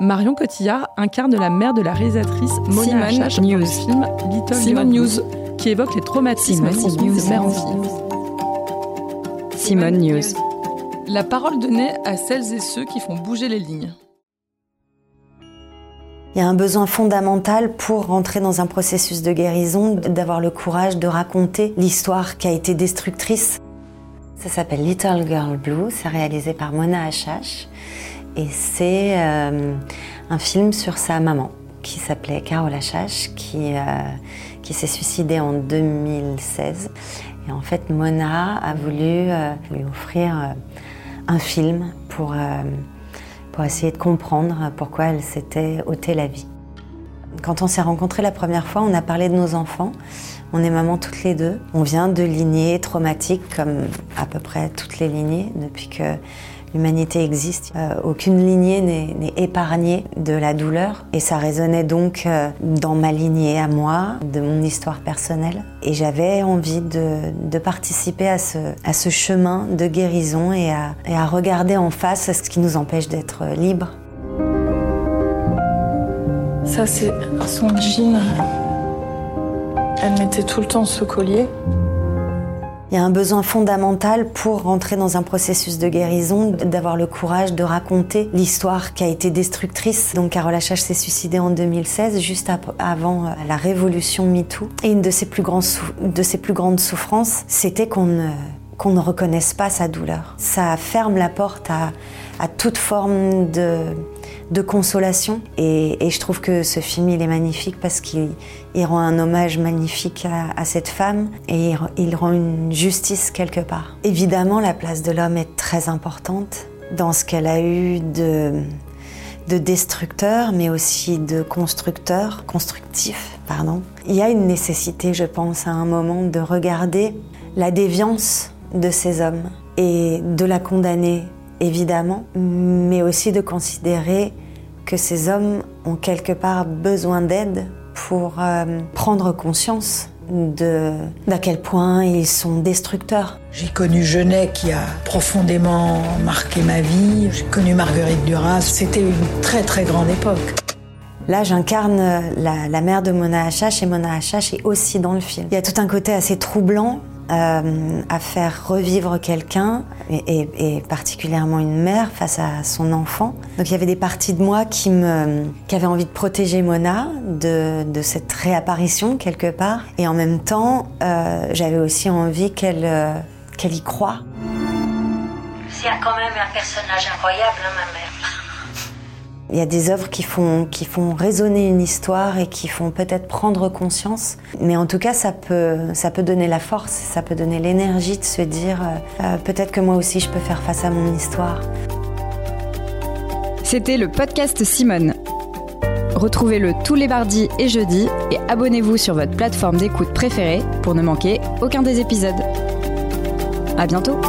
Marion Cotillard incarne la mère de la réalisatrice Mona Achache dans le film Little Simone Girl News. Blue, qui évoque les traumatismes Simone transmis News. de mère en fille. Simone News. La parole donnée à celles et ceux qui font bouger les lignes. Il y a un besoin fondamental pour rentrer dans un processus de guérison, d'avoir le courage de raconter l'histoire qui a été destructrice. Ça s'appelle Little Girl Blue, c'est réalisé par Mona Achache et c'est euh, un film sur sa maman qui s'appelait Carole Achache qui, euh, qui s'est suicidée en 2016. Et en fait, Mona a voulu euh, lui offrir un film pour, pour essayer de comprendre pourquoi elle s'était ôté la vie. Quand on s'est rencontrés la première fois, on a parlé de nos enfants. On est maman toutes les deux. On vient de lignées traumatiques comme à peu près toutes les lignées depuis que l'humanité existe. Euh, aucune lignée n'est épargnée de la douleur et ça résonnait donc euh, dans ma lignée à moi, de mon histoire personnelle. Et j'avais envie de, participer à ce, à ce chemin de guérison et à, et à regarder en face ce qui nous empêche d'être libres. Ça, c'est son jean. Elle mettait tout le temps ce collier. Il y a un besoin fondamental pour rentrer dans un processus de guérison, d'avoir le courage de raconter l'histoire qui a été destructrice. Donc Carole Achache s'est suicidée en 2016, juste avant euh, la révolution MeToo. Et une de ses plus, grandes souffrances, c'était qu'on ne, reconnaisse pas sa douleur. Ça ferme la porte à toute forme de, de consolation. Et, je trouve que ce film, il est magnifique parce qu'il il rend un hommage magnifique à, cette femme et il, il rend une justice quelque part. Évidemment, la place de l'homme est très importante dans ce qu'elle a eu de, de destructeur, mais aussi de constructeur, constructif, pardon. Il y a une nécessité, je pense, à un moment de regarder la déviance de ces hommes et de la condamner, évidemment, mais aussi de considérer que ces hommes ont quelque part besoin d'aide pour euh, prendre conscience de d'à quel point ils sont destructeurs. J'ai connu Genet qui a profondément marqué ma vie. J'ai connu Marguerite Duras. C'était une très très grande époque. Là, j'incarne la, la mère de Mona Achache et Mona Achache est aussi dans le film. Il y a tout un côté assez troublant euh, à faire revivre quelqu'un et, et- particulièrement une mère face à son enfant. Donc il y avait des parties de moi qui, me, qui avaient envie de protéger Mona de, de cette réapparition quelque part. Et en même temps, euh, j'avais aussi envie qu'elle euh, qu'elle y croie. C'est quand même un personnage incroyable, hein, ma mère. Il y a des œuvres qui font, qui résonner une histoire et qui font peut-être prendre conscience. Mais en tout cas, ça peut, ça peut donner la force, ça peut donner l'énergie de se dire euh, euh, peut-être que moi aussi je peux faire face à mon histoire. C'était le podcast Simone. Retrouvez-le tous les mardis et jeudis et abonnez-vous sur votre plateforme d'écoute préférée pour ne manquer aucun des épisodes. À bientôt!